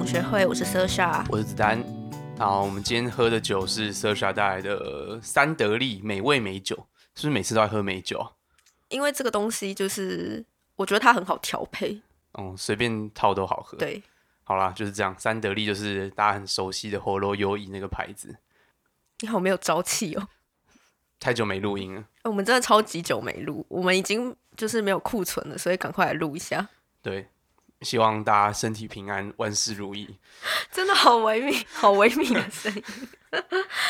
同学会，我是 Sasha，我是子丹。好，我们今天喝的酒是 Sasha 带来的三得利美味美酒，是不是每次都在喝美酒啊？因为这个东西就是我觉得它很好调配，嗯，随便套都好喝。，对，好啦，就是这样。三得利就是大家很熟悉的火罗优怡那个牌子。你好没有朝气哦。太久没录音了，哎我们真的超级久没录，我们已经就是没有库存了，所以赶快来录一下。对，希望大家身体平安，万事如意。真的好唯美，好唯美的声音。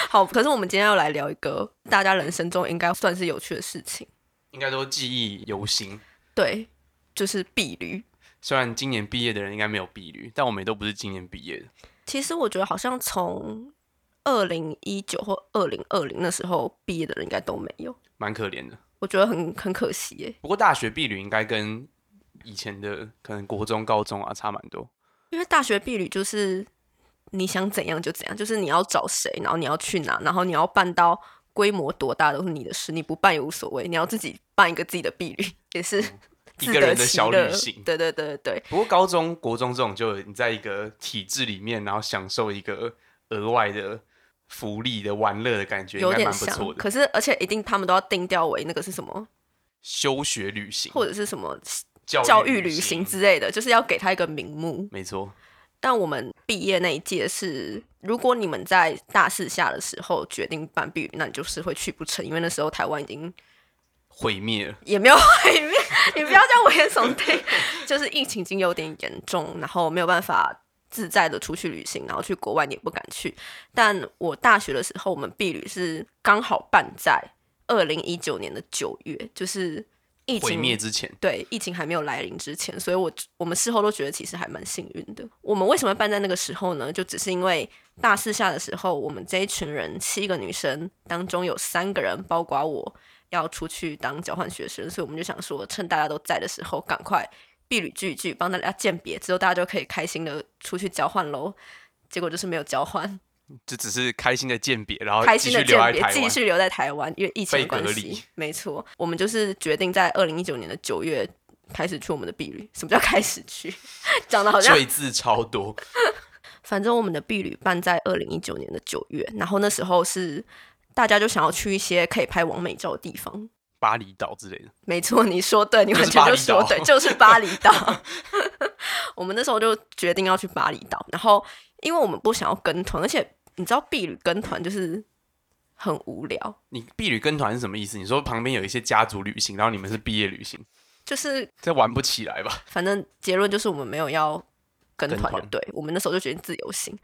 好，可是我们今天要来聊一个大家人生中应该算是有趣的事情，应该都记忆犹新。对，就是碧旅。虽然今年毕业的人应该没有毕旅，但我们也都不是今年毕业的。其实我觉得好像从二零一九或二零二零那时候毕业的人应该都没有，蛮可怜的。我觉得很很可惜耶。不过大学毕旅应该跟以前的可能国中、高中啊差蛮多。因为大学毕旅就是你想怎样就怎样，就是你要找谁，然后你要去哪，然后你要办到规模多大都是你的事，你不办也无所谓，你要自己办一个自己的毕旅 也是一个人的小旅行。对对对对，不过高中、国中这种，就你在一个体制里面，然后享受一个额外的福利的玩乐的感觉，有点不错。可是而且一定他们都要定调为那个是什么，休学旅行。或者是什么教教育育旅行，之类的，就是要给他一个名目。没错。但我们毕业那一届是，如果你们在大四下的时候决定办毕旅，那你就是会去不成，因为那时候台湾已经毁灭了，也没有毁灭，你不要这样危言耸听，就是疫情已经有点严重，然后没有办法自在的出去旅行，然后去国外你也不敢去。但我大学的时候，我们毕旅是刚好办在二零一九年的九月，就是疫毁情灭之前，对疫情还没有来临之前，所以我我们事后都觉得其实还蛮幸运的。我们为什么办在那个时候呢？就只是因为大四下的时候，我们这一群人七个女生当中有三个人，包括我要出去当交换学生，所以我们就想说，趁大家都在的时候，赶快避旅聚一聚，帮大家鉴别，之后大家就可以开心的出去交换喽。结果就是没有交换，就只是开心的鉴别，然后开心的鉴别。继续留在台湾，因为疫情的关系。没错，我们就是决定在二零一九年的九月开始去我们的避旅。什么叫开始去？讲的好像赘字超多，反正我们的避旅办在二零一九年的九月，然后那时候是大家就想要去一些可以拍完美照的地方。巴厘岛之类的。没错，你说对，你完全就说对，就是巴厘岛。我们那时候就决定要去巴厘岛，然后因为我们不想要跟团，而且你知道避旅跟团就是很无聊，你毕旅跟团是什么意思？你说旁边有一些家族旅行，然后你们是毕业旅行，就是这玩不起来吧？反正结论就是我们没有要跟跟团，就对。我们那时候就决定自由行。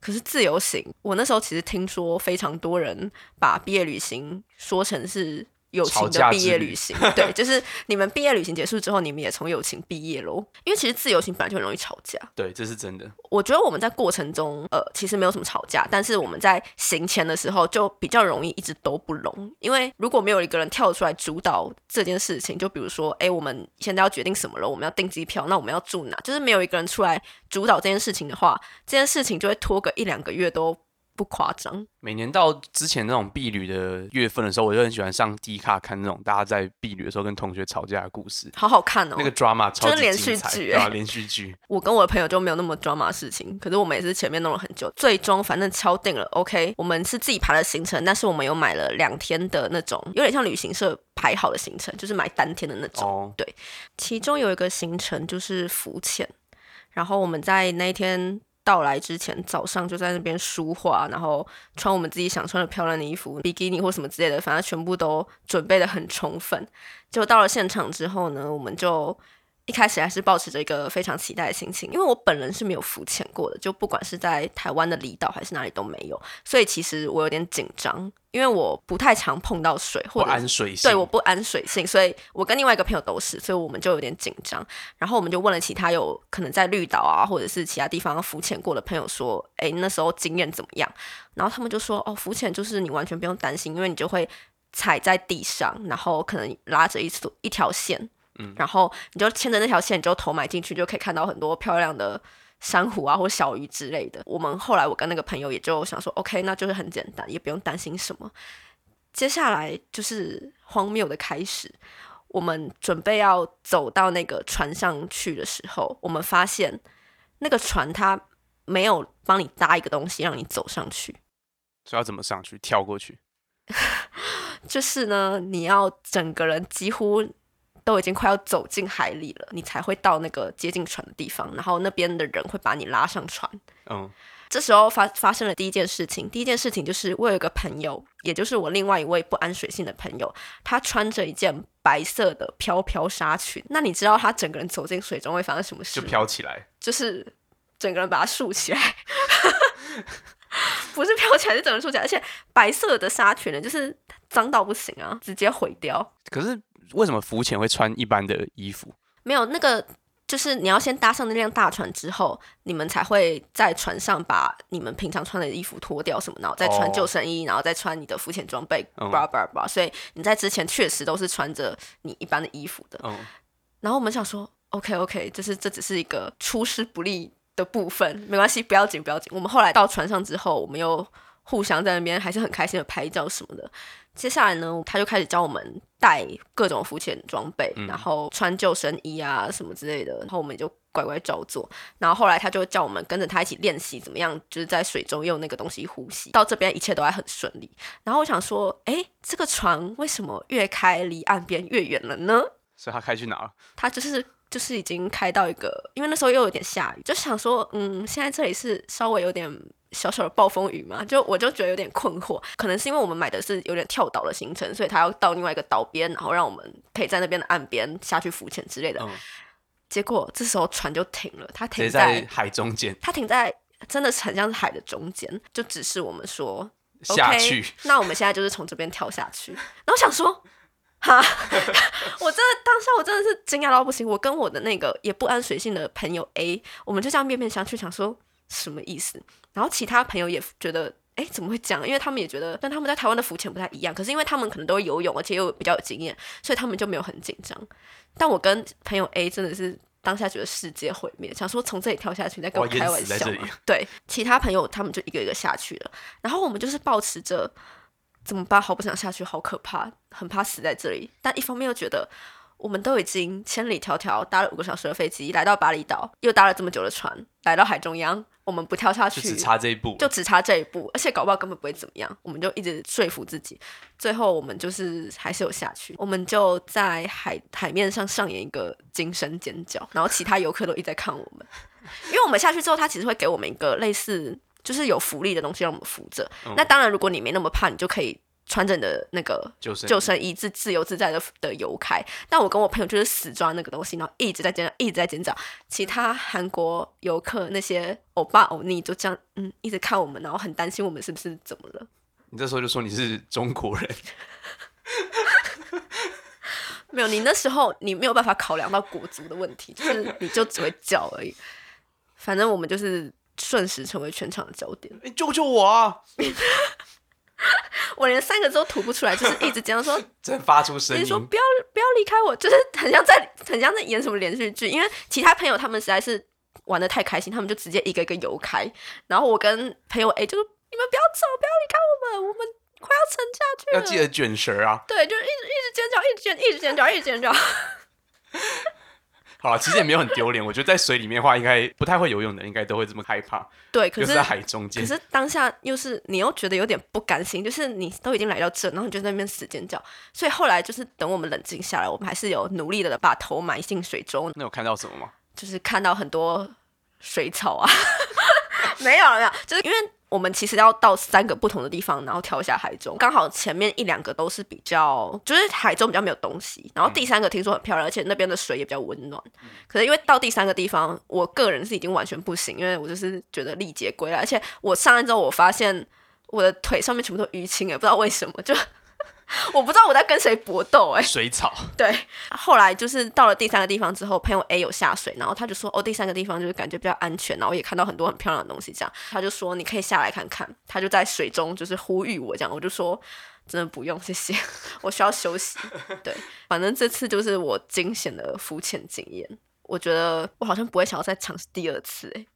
可是自由行，我那时候其实听说非常多人把毕业旅行说成是友情的毕业之旅旅行，对，就是你们毕业旅行结束之后，你们也从友情毕业喽。因为其实自由行本来就很容易吵架，对，这是真的。我觉得我们在过程中，呃，其实没有什么吵架，但是我们在行前的时候就比较容易一直都不拢，因为如果没有一个人跳出来主导这件事情，就比如说，哎，我们现在要决定什么了，我们要订机票，那我们要住哪，就是没有一个人出来主导这件事情的话，这件事情就会拖个一两个月都不夸张。每年到之前那种避旅的月份的时候，我就很喜欢上 D 卡看那种大家在避旅的时候跟同学吵架的故事，好好看哦！那个 drama 超级精彩，剧对连续剧。我跟我的朋友就没有那么 drama 的事情，可是我们也是前面弄了很久，最终反正敲定了，OK，我们是自己排了行程，但是我们有买了两天的那种，有点像旅行社排好的行程，就是买单天的那种。哦，其中有一个行程就是浮潜，然后我们在那一天到来之前，早上就在那边梳化，然后穿我们自己想穿的漂亮的衣服，比基尼或什么之类的，反正全部都准备的很充分。就到了现场之后呢，我们就一开始还是保持着一个非常期待的心情，因为我本人是没有浮潜过的，就不管是在台湾的离岛还是哪里都没有，所以其实我有点紧张，因为我不太常碰到水，或者是安水性。对，我不安水性，所以我跟另外一个朋友都是，所以我们就有点紧张。然后我们就问了其他有可能在绿岛啊，或者是其他地方浮潜过的朋友说，哎，那时候经验怎么样？然后他们就说，哦，浮潜就是你完全不用担心，因为你就会踩在地上，然后可能拉着一束一条线，嗯然后你就牵着那条线，你就头埋进去，就可以看到很多漂亮的。珊瑚啊，或小鱼之类的。我们后来我跟那个朋友也就想说，OK，那就是很简单，也不用担心什么。接下来就是荒谬的开始。我们准备要走到那个船上去的时候，我们发现那个船它没有帮你搭一个东西让你走上去。所以要怎么上去？跳过去？就是呢，你要整个人几乎都已经快要走进海里了，你才会到那个接近船的地方，然后那边的人会把你拉上船。嗯，这时候发发生了第一件事情，第一件事情就是我有一个朋友，也就是我另外一位不安水性的朋友，他穿着一件白色的飘飘纱裙。那你知道他整个人走进水中会发生什么事就？飘起来。就是整个人把它竖起来，不是飘起来，是整个人竖起来，而且白色的纱裙呢，就是脏到不行啊，直接毁掉。可是为什么浮潜会穿一般的衣服？没有那个，就是你要先搭上那辆大船之后，你们才会在船上把你们平常穿的衣服脱掉什么，然后再穿哦救生衣，然后再穿你的浮潜装备，嗯叭叭叭。所以你在之前确实都是穿着你一般的衣服的。嗯，然后我们想说，OK OK，就是这只是一个出师不利的部分，没关系，不要紧不要紧。我们后来到船上之后，我们又互相在那边还是很开心的拍照什么的。接下来呢，他就开始教我们带各种浮潜装备，嗯然后穿救生衣啊什么之类的，然后我们也就乖乖照做。然后后来他就叫我们跟着他一起练习怎么样，就是在水中用那个东西呼吸。到这边一切都还很顺利。然后我想说，诶，这个船为什么越开离岸边越远了呢？所以他开去哪了？他就是就是已经开到一个，因为那时候又有点下雨，就想说，嗯，现在这里是稍微有点小小的暴风雨嘛，就我就觉得有点困惑，可能是因为我们买的是有点跳岛的行程，所以他要到另外一个岛边，然后让我们可以在那边的岸边下去浮潜之类的。嗯，结果这时候船就停了，它停在海中间它停在真的是很像是海的中间，就指示我们说下 OK，去。那我们现在就是从这边跳下去。然后想说，哈，我真的当下我真的是惊讶到不行。我跟我的那个也不安水性的朋友 A，我们就这样面面相觑，想说什么意思？然后其他朋友也觉得。哎，怎么会这样？因为他们也觉得但他们在台湾的浮潜不太一样，可是因为他们可能都会游泳，而且又比较有经验，所以他们就没有很紧张。但我跟朋友 A 真的是当下觉得世界毁灭，想说从这里跳下去，你在跟我开玩笑吗？对，其他朋友他们就一个一个下去了，然后我们就是保持着怎么办？好不想下去，好可怕，很怕死在这里。但一方面又觉得我们都已经千里迢迢搭了五个小时的飞机来到巴厘岛，又搭了这么久的船来到海中央，我们不跳下去，就只差这一步，就只差这一步，而且搞不好根本不会怎么样，我们就一直说服自己，最后我们就是还是有下去，我们就在海海面上上演一个惊声尖叫，然后其他游客都一直在看我们，因为我们下去之后，他其实会给我们一个类似就是有浮力的东西让我们扶着，嗯那当然如果你没那么怕，你就可以。穿着你的那个救生救生衣自自由自在的的游开，但我跟我朋友就是死抓那个东西，然后一直在尖叫，一直在尖叫。其他韩国游客那些欧巴欧尼就这样，嗯，一直看我们，然后很担心我们是不是怎么了。你这时候就说你是中国人，没有，你那时候你没有办法考量到国足的问题，就是你就只会叫而已。反正我们就是瞬时成为全场的焦点。你救救我啊！我连三个字都吐不出来，就是一直这样说，真发出声音，说不要不要离开我，就是很像在很像在演什么连续剧。因为其他朋友他们实在是玩的太开心，他们就直接一个一个游开，然后我跟朋友 A 就说：“你们不要走，不要离开我们，我们快要沉下去了。”要记得卷舌啊！对，就是一直一直尖叫，一直尖，一直尖叫，一直尖叫。好了，其实也没有很丢脸。我觉得在水里面的话，应该不太会游泳的，应该都会这么害怕。对，可是在海中间可，是当下又是你又觉得有点不甘心，就是你都已经来到这，然后你就在那边死尖叫。所以后来就是等我们冷静下来，我们还是有努力的把头埋进水中，那有看到什么吗？就是看到很多水草啊。没有了，没有，就是因为我们其实要到三个不同的地方，然后跳下海中，刚好前面一两个都是比较，就是海中比较没有东西，然后第三个听说很漂亮，而且那边的水也比较温暖。可是因为到第三个地方，我个人是已经完全不行，因为我就是觉得历劫归来，而且我上岸之后，我发现我的腿上面全部都淤青，也不知道为什么，就 我不知道我在跟谁搏斗，哎，水草，对，后来就是到了第三个地方之后，朋友 A 有下水，然后他就说，哦，第三个地方就是感觉比较安全，然后也看到很多很漂亮的东西，这样，他就说你可以下来看看，他就在水中就是呼吁我这样，我就说真的不用，谢谢，我需要休息。对，反正这次就是我惊险的浮潜经验，我觉得我好像不会想要再尝试第二次、欸，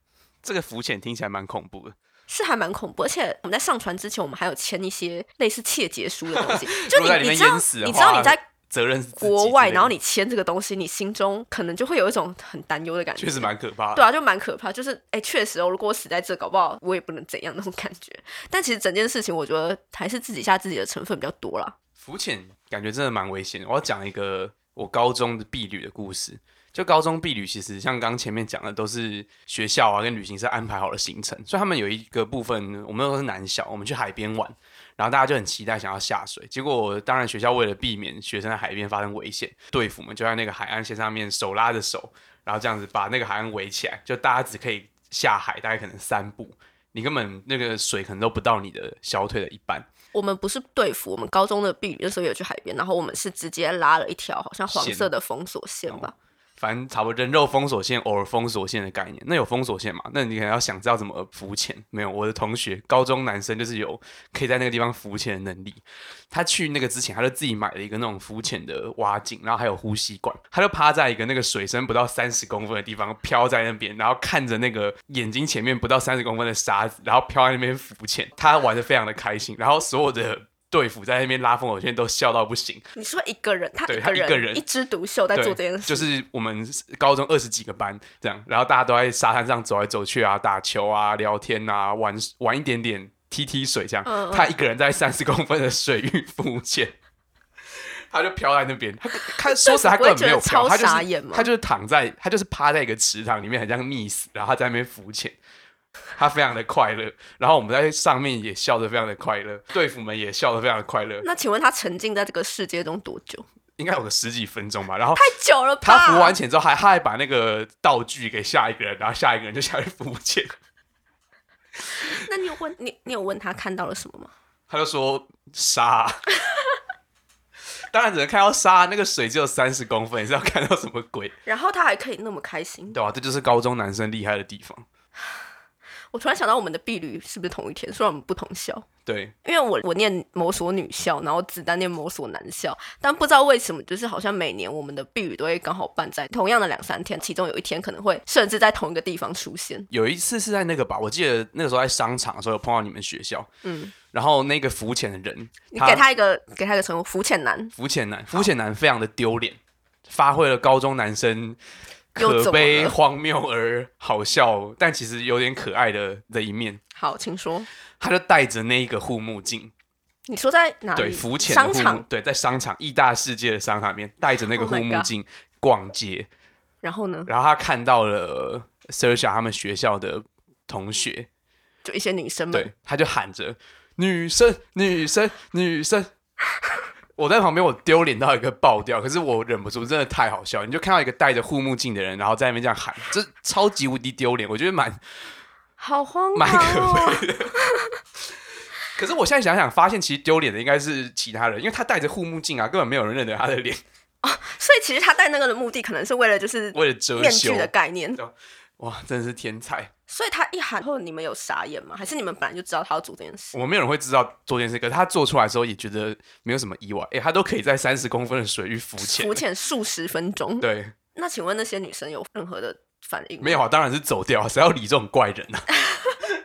这个浮潜听起来蛮恐怖的。是还蛮恐怖，而且我们在上船之前，我们还有签一些类似窃结书的东西，就你你知道你知道你在责任国外，然后你签这个东西，你心中可能就会有一种很担忧的感觉。确实蛮可怕的。对啊，就蛮可怕。就是哎，确实哦，如果我死在这，搞不好我也不能怎样那种感觉。但其实整件事情，我觉得还是自己吓自己的成分比较多啦。浮潜感觉真的蛮危险的。我要讲一个我高中的避旅的故事。就高中避旅，其实像刚前面讲的，都是学校啊跟旅行社安排好的行程，所以他们有一个部分，我们都是男校，我们去海边玩，然后大家就很期待想要下水。结果当然学校为了避免学生在海边发生危险，队服们就在那个海岸线上面手拉着手，然后这样子把那个海岸围起来，就大家只可以下海大概可能三步，你根本那个水可能都不到你的小腿的一半。我们不是队服，我们高中的避旅的时候有去海边，然后我们是直接拉了一条好像黄色的封锁线吧。反正差不多人肉封锁线、偶尔封锁线的概念。那有封锁线嘛？那你可能要想知道怎么浮潜。没有，我的同学高中男生就是有可以在那个地方浮潜的能力。他去那个之前，他就自己买了一个那种浮潜的蛙镜，然后还有呼吸管，他就趴在一个那个水深不到三十公分的地方飘在那边，然后看着那个眼睛前面不到三十公分的沙子，然后飘在那边浮潜。他玩的非常的开心，然后所有的队服在那边拉风口线都笑到不行。你说一个人，他对一他一个人一枝独秀在，做这件事，就是我们高中二十几个班这样，然后大家都在沙滩上走来走去啊，打球啊，聊天啊，玩玩一点点踢踢水这样。他一个人在三十公分的水域浮潜，他就飘在那边。他他说实在他 根本没有飘，他就是他就是躺在他就是趴在一个池塘里面，很像溺死，然后他在那边浮潜。他非常的快乐，然后我们在上面也笑得非常的快乐，队服们也笑得非常的快乐，那请问他沉浸在这个世界中多久？应该有个十几分钟吧。然后太久了吧？他浮完潜之后还，他还把那个道具给下一个人，然后下一个人就下去浮潜。那你有问你你有问他看到了什么吗？他就说沙，当然只能看到沙，那个水只有三十公分，你是要看到什么鬼？然后他还可以那么开心。对吧、这就是高中男生厉害的地方。我突然想到，我们的婢旅是不是同一天？虽然我们不同校，对，因为我我念某所女校，然后子丹念某所男校，但不知道为什么，就是好像每年我们的婢旅都会刚好办在同样的两三天，其中有一天可能会甚至在同一个地方出现。有一次是在那个吧，我记得那个时候在商场的时候有碰到你们学校，嗯，然后那个浮潜的人，你给他一个给他一个称呼，浮潜男。浮潜男，浮潜男非常的丢脸，发挥了高中男生可悲、了荒谬而好笑，但其实有点可爱的的一面。好，请说。他就戴着那一个护目镜，你说在哪里？对，浮潜的护目商场。，对，在商场意大世界的商场里面戴着那个 Oh 护目镜逛街，然后呢，然后他看到了 Sersha 他们学校的同学，就一些女生们。对，他就喊着女生、女生、女生。我在旁边，我丢脸到一个爆掉，可是我忍不住，真的太好笑。你就看到一个戴着护目镜的人，然后在那边这样喊，这超级无敌丢脸，我觉得蛮好荒蛮可唐哦！悲的。可是我现在想想，发现其实丢脸的应该是其他人，因为他戴着护目镜啊，根本没有人认得他的脸，所以其实他戴那个的目的，可能是为了就是为了遮羞面具。的概念。哇，真的是天才！所以他一喊后，你们有傻眼吗？还是你们本来就知道他要做这件事？我们没有人会知道做这件事，可是他做出来的时候也觉得没有什么意外。诶，他都可以在三十公分的水域浮潜，浮潜数十分钟。对，那请问那些女生有任何的反应？没有啊，当然是走掉，谁要理这种怪人呢、啊？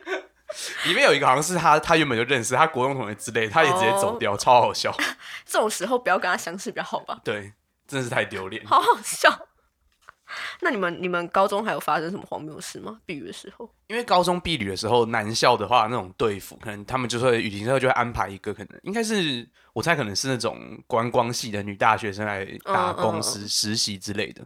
里面有一个好像是他，他原本就认识他国中同学之类的，他也直接走掉，超好笑。这种时候不要跟他相识比较好吧？对，真的是太丢脸。好好笑。那你们你们高中还有发生什么荒谬的事吗？避雨的时候，因为高中避旅的时候，男校的话那种队服，可能他们就会旅行社就会安排一个，可能应该是我猜可能是那种观光系的女大学生来打工嗯嗯实、实习之类的。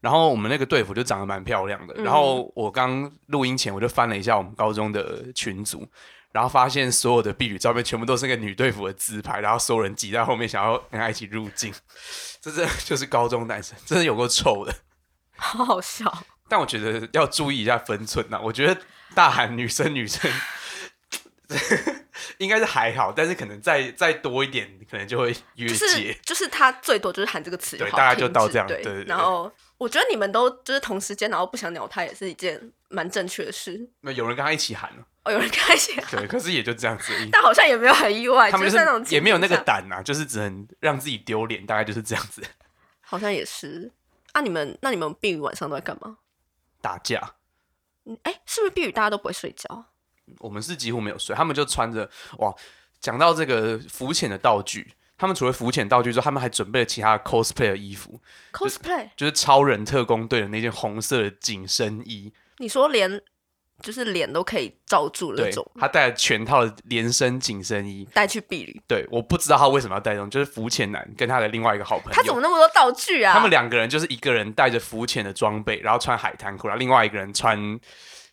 然后我们那个队服就长得蛮漂亮的。嗯然后我刚录音前我就翻了一下我们高中的群组，然后发现所有的毕旅照片全部都是那个女队服的自拍，然后所有人挤在后面想要跟她一起入境，这真的就是高中男生，真的有够臭的。好好笑。但我觉得要注意一下分寸呐、我觉得大喊女生女生 应该是还好，但是可能再再多一点，可能就会越就界。是就是他最多就是喊这个词，对大概就到这样对然后我觉得你们都就是同时间，然后不想鸟他，也是一件蛮正确的事。那有人跟他一起喊了，哦，有人开心，对，可是也就这样子。但好像也没有很意外，他们就是那种也没有那个胆呐、就是只能让自己丢脸，大概就是这样子。好像也是。啊，你们那你们避雨晚上都在干嘛？打架，嗯哎，是不是避雨大家都不会睡觉？我们是几乎没有睡，他们就穿着哇。讲到这个浮潜的道具，他们除了浮潜道具之后，他们还准备了其他的 cosplay 的衣服，cosplay，就是超人特工队的那件红色的紧身衣。你说连就是脸都可以罩住那种，，他带了全套的连身紧身衣。带去避旅，对，我不知道他为什么要带这种，就是浮潜男跟他的另外一个好朋友。他怎么那么多道具啊？他们两个人就是一个人带着浮潜的装备，然后穿海滩裤，然后另外一个人穿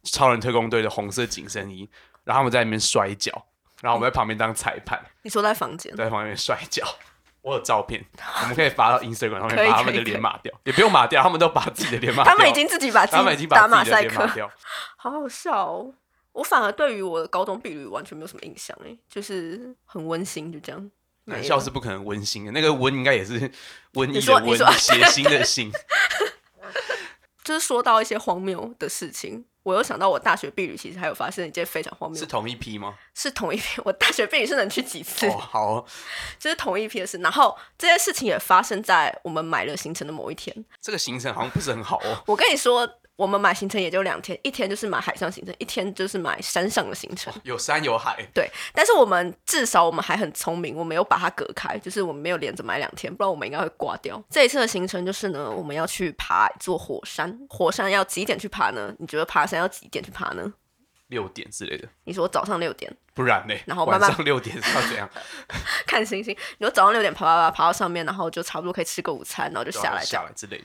超人特工队的红色紧身衣，然后他们在那边摔跤，然后我们在旁边当裁判，你说在房间，在旁边摔跤。我有照片，我们可以发到 Instagram 上面，把他们的脸码掉，也不用码掉，他们都把自己的脸码掉。他们已经自己把自他们已经己打把自己的马赛克脸码，掉。好好笑哦。我反而对于我的高中毕旅完全没有什么印象哎，就是很温馨，就这样。男校是不可能温馨的，那个温应该也是瘟疫你的瘟，说你说血腥的腥。就是说到一些荒谬的事情，我又想到我大学避旅其实还有发生一件非常荒谬是，同一批吗？是同一批。我大学避旅是能去几次，哦，好哦，这是同一批的事。然后这件事情也发生在我们买了行程的某一天。这个行程好像不是很好哦。我跟你说，我们买行程也就两天，一天就是买海上行程，一天就是买山上的行程。有山有海，对，但是我们至少我们还很聪明，我们有把它隔开，就是我们没有连着买两天，不然我们应该会挂掉。这一次的行程就是呢，我们要去爬一座火山，火山要几点去爬呢？你觉得爬山要几点去爬呢？六点之类的，你说早上六点不然呢？然后慢慢晚上六点是要怎样？看星星，你说早上六点爬爬爬爬到上面，然后就差不多可以吃个午餐，然后就下来。下来之类的。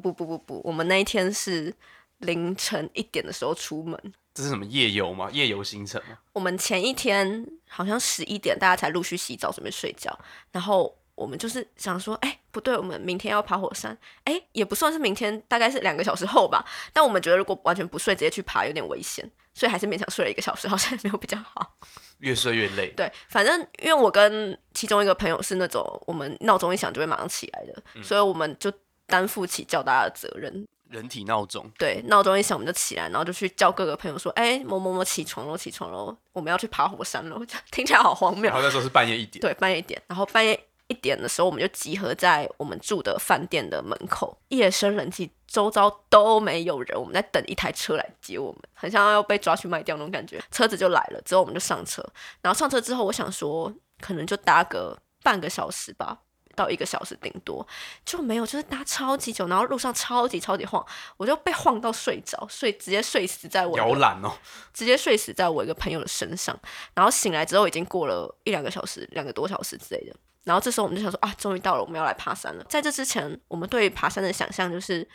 不不不不不，我们那一天是凌晨一点的时候出门，这是什么夜游吗？夜游行程吗？我们前一天好像十一点，大家才陆续洗澡准备睡觉，然后我们就是想说，哎、不对，我们明天要爬火山，哎、也不算是明天，大概是两个小时后吧。但我们觉得如果完全不睡，直接去爬有点危险，所以还是勉强睡了一个小时，好像也没有比较好。越睡越累。对，反正因为我跟其中一个朋友是那种我们闹钟一响就会马上起来的，所以我们就担负起较大的责任。人体闹钟，对，闹钟一响我们就起来，然后就去叫各个朋友说：“哎、某某某起床喽，起床喽，我们要去爬火山喽。”听起来好荒谬然。后那时候是半夜一点，对，半夜一点，然后半夜一点的时候，我们就集合在我们住的饭店的门口，夜深人静，周遭都没有人，我们在等一台车来接我们，很像要被抓去卖掉那种感觉。车子就来了，之后我们就上车，然后上车之后，我想说可能就搭个半个小时吧。到一个小时顶多就没有，就是搭超级久，然后路上超级超级晃，我就被晃到睡着，睡直接睡死在我的摇篮哦，直接睡死在我一个朋友的身上，然后醒来之后已经过了一两个小时，两个多小时之类的。然后这时候我们就想说啊，终于到了，我们要来爬山了。在这之前，我们对爬山的想象就是，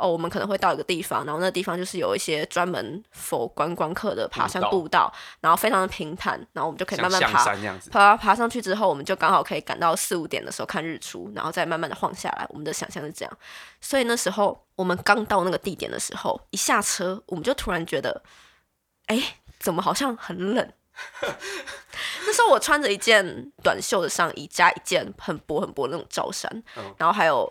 哦，我们可能会到一个地方，然后那地方就是有一些专门否观光客的爬山步道然后非常的平坦，然后我们就可以慢慢爬。爬爬上去之后，我们就刚好可以赶到四五点的时候看日出，然后再慢慢的晃下来。我们的想象是这样，所以那时候我们刚到那个地点的时候，一下车我们就突然觉得，哎，怎么好像很冷？那时候我穿着一件短袖的上衣，加一件很薄很薄的那种罩衫，嗯然后还有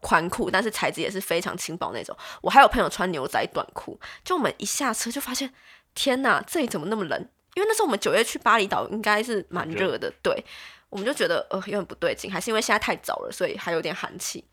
宽裤，但是材质也是非常轻薄那种。我还有朋友穿牛仔短裤，就我们一下车就发现，天哪，这里怎么那么冷？因为那时候我们九月去巴厘岛，应该是蛮热的，对，我们就觉得呃有点不对劲，还是因为现在太早了，所以还有点寒气。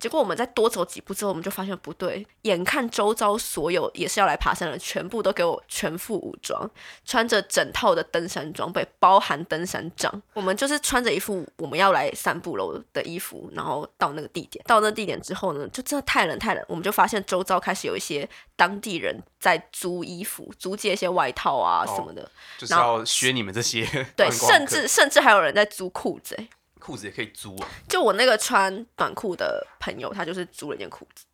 结果我们再多走几步之后，我们就发现不对，眼看周遭所有也是要来爬山的人，全部都给我全副武装，穿着整套的登山装备，包含登山杖。我们就是穿着一副我们要来散步楼的衣服，然后到那个地点。到那个地点之后呢，就真的太冷太冷，我们就发现周遭开始有一些当地人在租衣服，租借一些外套啊哦什么的。就是要学你们这些对，甚至甚至还有人在租裤子、欸。裤子也可以租啊，就我那个穿短裤的朋友，他就是租了一件裤子，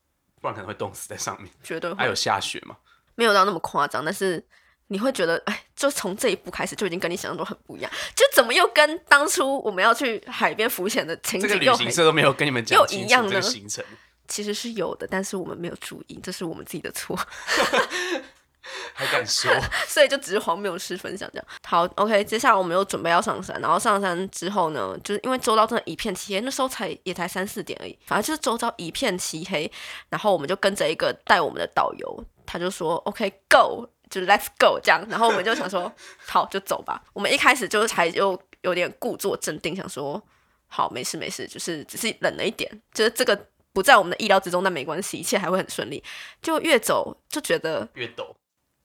不然可能会冻死在上面。绝对会。还有下雪吗？没有到那么夸张，但是你会觉得，哎，就从这一步开始就已经跟你想象中很不一样，就怎么又跟当初我们要去海边浮潜的情这个旅行社都没有跟你们讲又清楚这个一样呢？行程，其实是有的，但是我们没有注意，这是我们自己的错，还敢说？所以就只是荒谬事分享这样。好，OK，接下来我们又准备要上山，然后上山之后呢，就是因为周遭真的一片漆黑，那时候才也才三四点而已，反正就是周遭一片漆黑，然后我们就跟着一个带我们的导游，他就说 OK，Go。就是 Let's go 这样，然后我们就想说，好就走吧。我们一开始就是才又有点故作镇定，想说好没事没事，就是只是冷了一点，就是这个不在我们的意料之中，但没关系，一切还会很顺利。就越走就觉得越陡，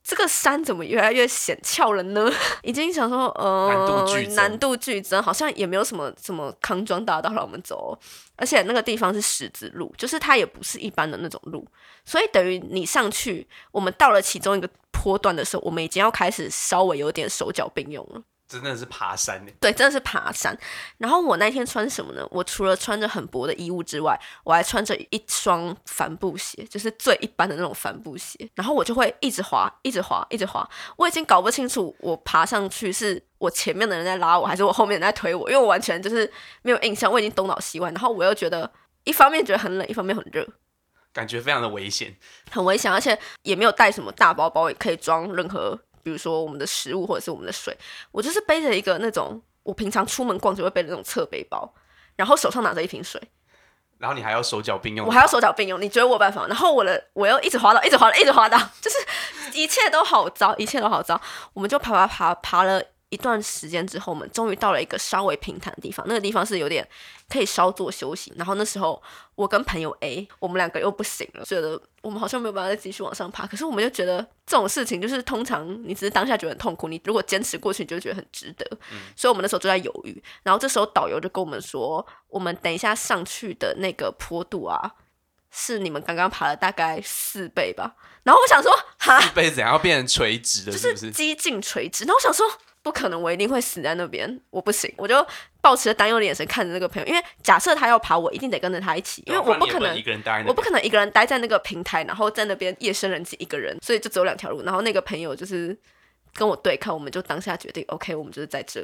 这个山怎么越来越显翘了呢？已经想说，呃，难度剧增难度剧增，好像也没有什么什么康庄大道让我们走哦，而且那个地方是十字路，就是它也不是一般的那种路，所以等于你上去，我们到了其中一个坡段的时候，我们已经要开始稍微有点手脚并用了。真的是爬山呢。对，真的是爬山。然后我那天穿什么呢？我除了穿着很薄的衣物之外，我还穿着一双帆布鞋，就是最一般的那种帆布鞋。然后我就会一直滑，一直滑，一直滑。我已经搞不清楚，我爬上去是我前面的人在拉我，还是我后面人在推我，因为我完全就是没有印象。我已经东倒西歪，然后我又觉得一方面觉得很冷，一方面很热，感觉非常的危险。很危险，而且也没有带什么大包包，也可以装任何。比如说我们的食物或者是我们的水，我就是背着一个那种我平常出门逛就会背的那种侧背包，然后手上拿着一瓶水，然后你还要手脚并用，我还要手脚并用。你觉得我有办法？然后我的我又一直滑倒，一直滑倒，一直滑倒，就是一切都好糟，一切都好糟。我们就爬爬爬爬了。一段时间之后，我们终于到了一个稍微平坦的地方。那个地方是有点可以稍作休息。然后那时候，我跟朋友 A，我们两个又不行了，觉得我们好像没有办法再继续往上爬。可是我们就觉得这种事情就是通常你只是当下觉得很痛苦，你如果坚持过去，你就觉得很值得。所以我们那时候就在犹豫。然后这时候导游就跟我们说，我们等一下上去的那个坡度啊，是你们刚刚爬了大概四倍吧。然后我想说，哈，四倍怎样要变成垂直的？就是几近垂直。然后我想说。不可能，我一定会死在那边，我不行，我就抱持着担忧的眼神看着那个朋友，因为假设他要爬，我一定得跟着他一起，因为我不可能一个人待，我不可能一个人待在那个平台，然后在那边夜深人静一个人，所以就只有两条路，然后那个朋友就是跟我对抗，我们就当下决定，OK，我们就是在这，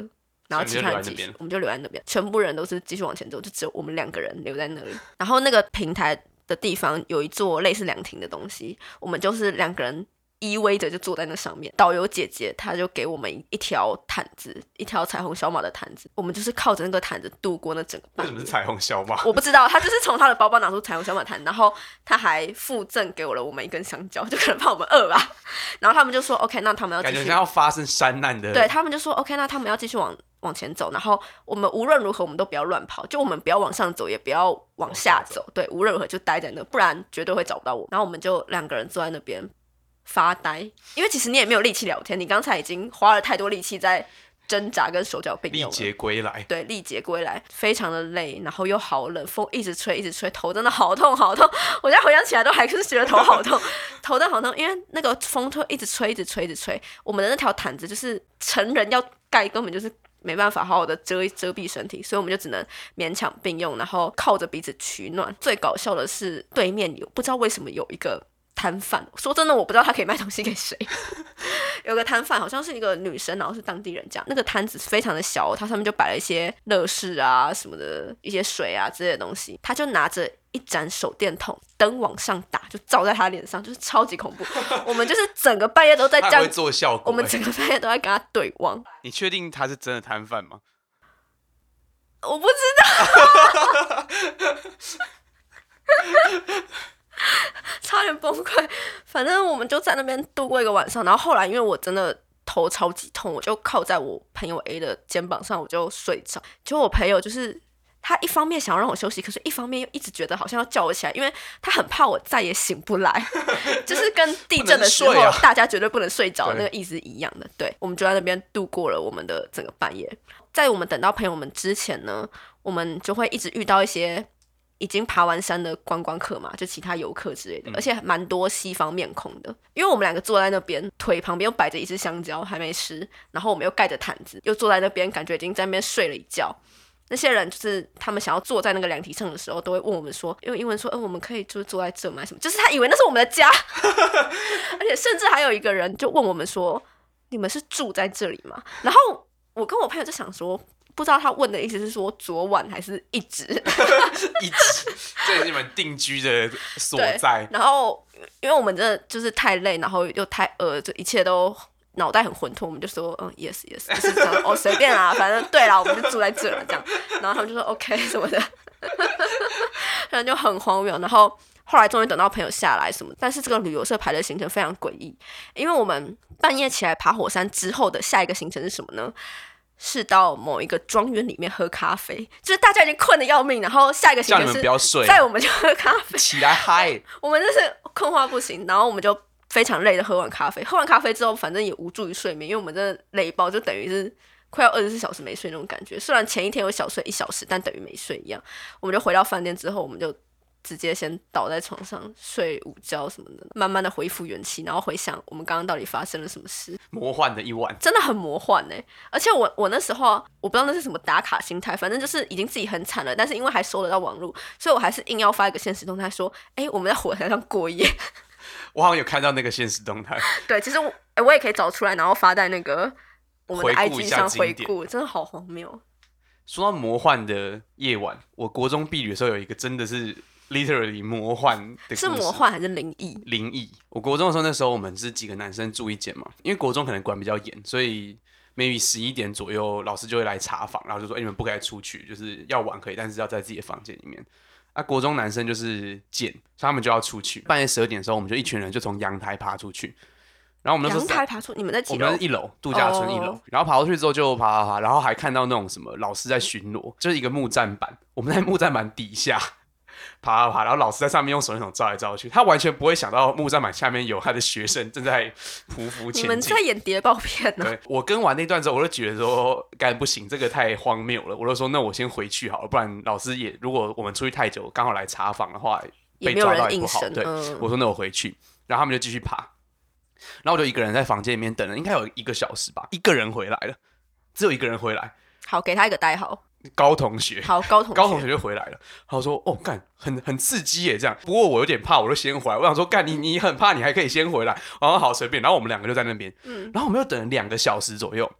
然后其他人继续，我们就留在那边，全部人都是继续往前走，就只有我们两个人留在那里，然后那个平台的地方有一座类似凉亭的东西，我们就是两个人。依偎着就坐在那上面，导游姐姐她就给我们一条毯子，一条彩虹小马的毯子，我们就是靠着那个毯子度过那整个。为什么是彩虹小马？我不知道，她就是从她的包包拿出彩虹小马毯，然后她还附赠给我了我们一根香蕉，就可能怕我们饿吧。然后他们就说 OK，那他们要感觉要发生山难的。对他们就说 OK，那他们要继续往往前走，然后我们无论如何我们都不要乱跑，就我们不要往上走，也不要往下走，对，无论如何就待在那，不然绝对会找不到我。然后我们就两个人坐在那边。发呆，因为其实你也没有力气聊天，你刚才已经花了太多力气在挣扎跟手脚并用。力竭归来，对，力竭归来，非常的累，然后又好冷，风一直吹，一直吹，头真的好痛好痛。我现在回想起来都还是觉得头好痛，头真的好痛，因为那个风吹一直吹，一直吹，一直吹。我们的那条毯子就是成人要盖，根本就是没办法好好的遮遮蔽身体，所以我们就只能勉强并用，然后靠着鼻子取暖。最搞笑的是，对面有不知道为什么有一个。摊贩说真的，我不知道他可以卖东西给谁。有个摊贩好像是一个女生，然后是当地人这样。那个摊子非常的小，它上面就摆了一些乐事啊什么的，一些水啊之类的东西。他就拿着一盏手电筒，灯往上打，就照在他脸上，就是超级恐怖。我们就是整个半夜都在这样做效果，我们整个半夜都在跟他对望。你确定他是真的摊贩吗？我不知道。差点崩溃，反正我们就在那边度过一个晚上。然后后来，因为我真的头超级痛，我就靠在我朋友 A 的肩膀上，我就睡着。结果我朋友就是他一方面想要让我休息，可是一方面又一直觉得好像要叫我起来，因为他很怕我再也醒不来，就是跟地震的时候大家绝对不能睡着那个意思一样的。对，我们就在那边度过了我们的整个半夜。在我们等到朋友们之前呢，我们就会一直遇到一些。已经爬完山的观光客嘛，就其他游客之类的，而且蛮多西方面孔的。因为我们两个坐在那边，腿旁边又摆着一只香蕉还没吃，然后我们又盖着毯子，又坐在那边，感觉已经在那边睡了一觉。那些人就是他们想要坐在那个凉亭上的时候，都会问我们说，用英文说，嗯，我们可以就是坐在这吗？什么？就是他以为那是我们的家，而且甚至还有一个人就问我们说，你们是住在这里吗？然后我跟我朋友就想说。不知道他问的意思是说昨晚还是一直 一直，这是你们定居的所在。然后，因为我们真的就是太累，然后又太饿，就一切都脑袋很混沌。我们就说，嗯，yes yes，就是这样。哦，随便啦，反正对啦，我们就住在这了，这样。然后他们就说 OK 什么的，反正就很荒谬。然后后来终于等到朋友下来什么，但是这个旅游社排的行程非常诡异，因为我们半夜起来爬火山之后的下一个行程是什么呢？是到某一个庄园里面喝咖啡，就是大家已经困得要命，然后下一个行程是，在我们就喝咖啡，起来嗨，我们就是困话不行，然后我们就非常累的喝完咖啡，喝完咖啡之后，反正也无助于睡眠，因为我们真的累爆，就等于是快要二十四小时没睡那种感觉。虽然前一天有小睡一小时，但等于没睡一样。我们就回到饭店之后，我们就直接先倒在床上睡午觉什么的，慢慢的恢复元气，然后回想我们刚刚到底发生了什么事。魔幻的一晚，真的很魔幻呢、而且我我那时候我不知道那是什么打卡心态，反正就是已经自己很惨了，但是因为还收得到网络，所以我还是硬要发一个现实动态说，哎、我们在火台上过夜。我好像有看到那个现实动态，对，其实我、诶我也可以找出来，然后发在那个我们的 IG 上回顾，真的好荒谬。说到魔幻的夜晚，我国中毕业的时候有一个真的是 literally 魔幻是魔幻还是灵异？灵异。我国中的时候，那时候我们是几个男生住一间嘛，因为国中可能管比较严，所以 maybe 十一点左右，老师就会来查房，然后就说：“哎、你们不可以出去，就是要玩可以，但是要在自己的房间里面。”啊，国中男生就是贱，所以他们就要出去。半夜十二点的时候，我们就一群人就从阳台爬出去，然后我们阳台爬出，你们在我几楼？我们是一楼度假村一楼哦然后爬过去之后就爬爬爬，然后还看到那种什么老师在巡逻，就是一个木栈板，我们在木栈板底下爬爬爬，然后老师在上面用手电筒照来照去，他完全不会想到木栈板下面有他的学生正在匍匐前进你们在。演谍报片呢？对我跟完那段之后，我就觉得说，干不行，这个太荒谬了。我就说，那我先回去好了，不然老师也如果我们出去太久，刚好来查房的话，被抓到。也不好对，嗯，我说那我回去，然后他们就继续爬，然后我就一个人在房间里面等了，应该有一个小时吧，一个人回来了，只有一个人回来，好，给他一个代号。高同学。好，高同高同学就回来了，他说：“哦，干，很很刺激耶，这样。不过我有点怕，我就先回来。我想说，干你你很怕，你还可以先回来。然后好随便，然后我们两个就在那边，嗯，然后我们又等了两个小时左右，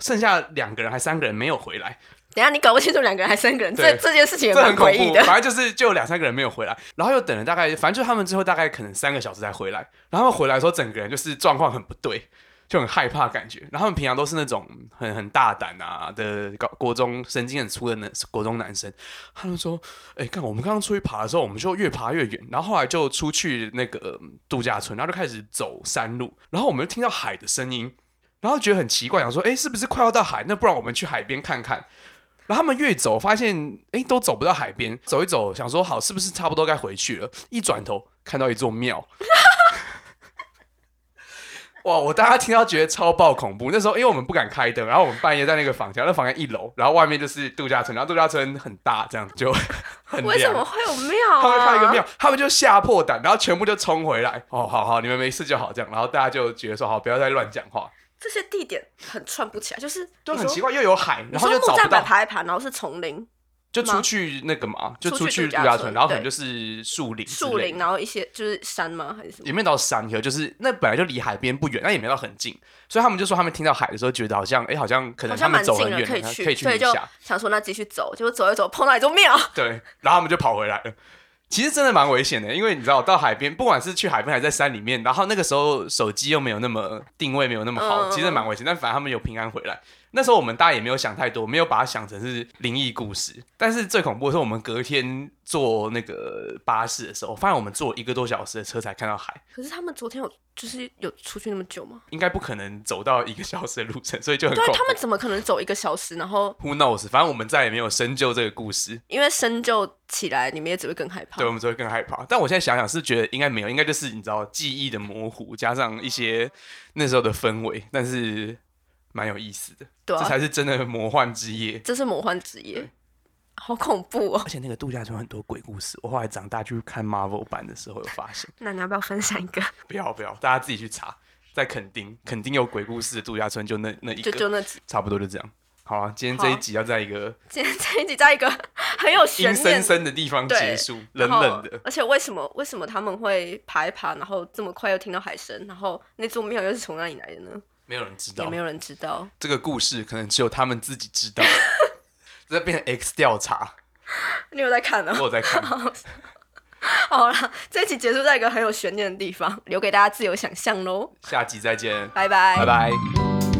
剩下两个人还三个人没有回来，等一下你搞不清楚两个人还三个人，这这件事情也这很诡异的。反正就是就有两三个人没有回来，然后又等了大概，反正就他们之后大概可能三个小时才回来。然后回来的时候，整个人就是状况很不对，就很害怕感觉。然后他们平常都是那种很很大胆啊的高国中神经很粗的那国中男生，他们说：“哎、看我们刚刚出去爬的时候，我们就越爬越远，然后后来就出去那个度假村，然后就开始走山路，然后我们就听到海的声音，然后觉得很奇怪，想说：哎、是不是快要到海？那不然我们去海边看看。”然后他们越走，发现哎都走不到海边，走一走，想说好是不是差不多该回去了？一转头看到一座庙，哇！我大家听到觉得超爆恐怖。那时候因为我们不敢开灯，然后我们半夜在那个房间，那房间一楼，然后外面就是度假村，然后度假村很大，这样就很为什。么会有庙啊？他们看一个庙，他们就吓破胆，然后全部就冲回来。哦，好好，你们没事就好，这样。然后大家就觉得说，好，不要再乱讲话，这些地点很串不起来，就是你说就很奇怪，又有海，然后就找不到板爬一爬，然后是丛林、就出去那个嘛，就出出去去度假村然后可能就是树林树林，然后一些就是山吗？还是什么？也没有到山河，就是那本来就离海边不远，但也没到很近，所以他们就说他们听到海的时候，觉得好像哎、好像可能他们走很远，可以去，可以去一下，想说那继续走，结果走一走碰到一座庙，对，然后他们就跑回来了。其实真的蛮危险的，因为你知道到海边，不管是去海边还是在山里面，然后那个时候手机又没有那么定位没有那么好，嗯其实蛮危险。但反正他们有平安回来。那时候我们大家也没有想太多，没有把它想成是灵异故事。但是最恐怖的是，我们隔天坐那个巴士的时候，发现我们坐一个多小时的车才看到海，可是他们昨天有就是有出去那么久吗？应该不可能走到一个小时的路程，所以就很恐怖。对啊他们怎么可能走一个小时？然后 Who knows？反正我们再也没有深究这个故事，因为深究起来，你们也只会更害怕对，。我们只会更害怕。但我现在想想是觉得应该没有，应该就是你知道记忆的模糊，加上一些那时候的氛围，但是蛮有意思的。对啊，这才是真的魔幻之夜。这是魔幻之夜，好恐怖哦而。且那个度假村很多鬼故事，我后来长大去看 Marvel 版的时候有发现。那你要不要分享一个？不要不要，大家自己去查，在垦丁，垦丁有鬼故事的度假村就那那一个，就就那几，差不多就这样。好啊，今天这一集要在一个今天这一集在一个 很有悬念。森的地方结束，冷冷的。而且为什么为什么他们会爬一爬，然后这么快又听到海声，然后那座庙又是从哪里来的呢？没有人知道也没有人知道。这个故事，可能只有他们自己知道。这变成 X 调查，你有在看呢我？有在看。好了，这一集结束在一个很有悬念的地方，留给大家自由想象喽。下集再见，拜拜，拜拜。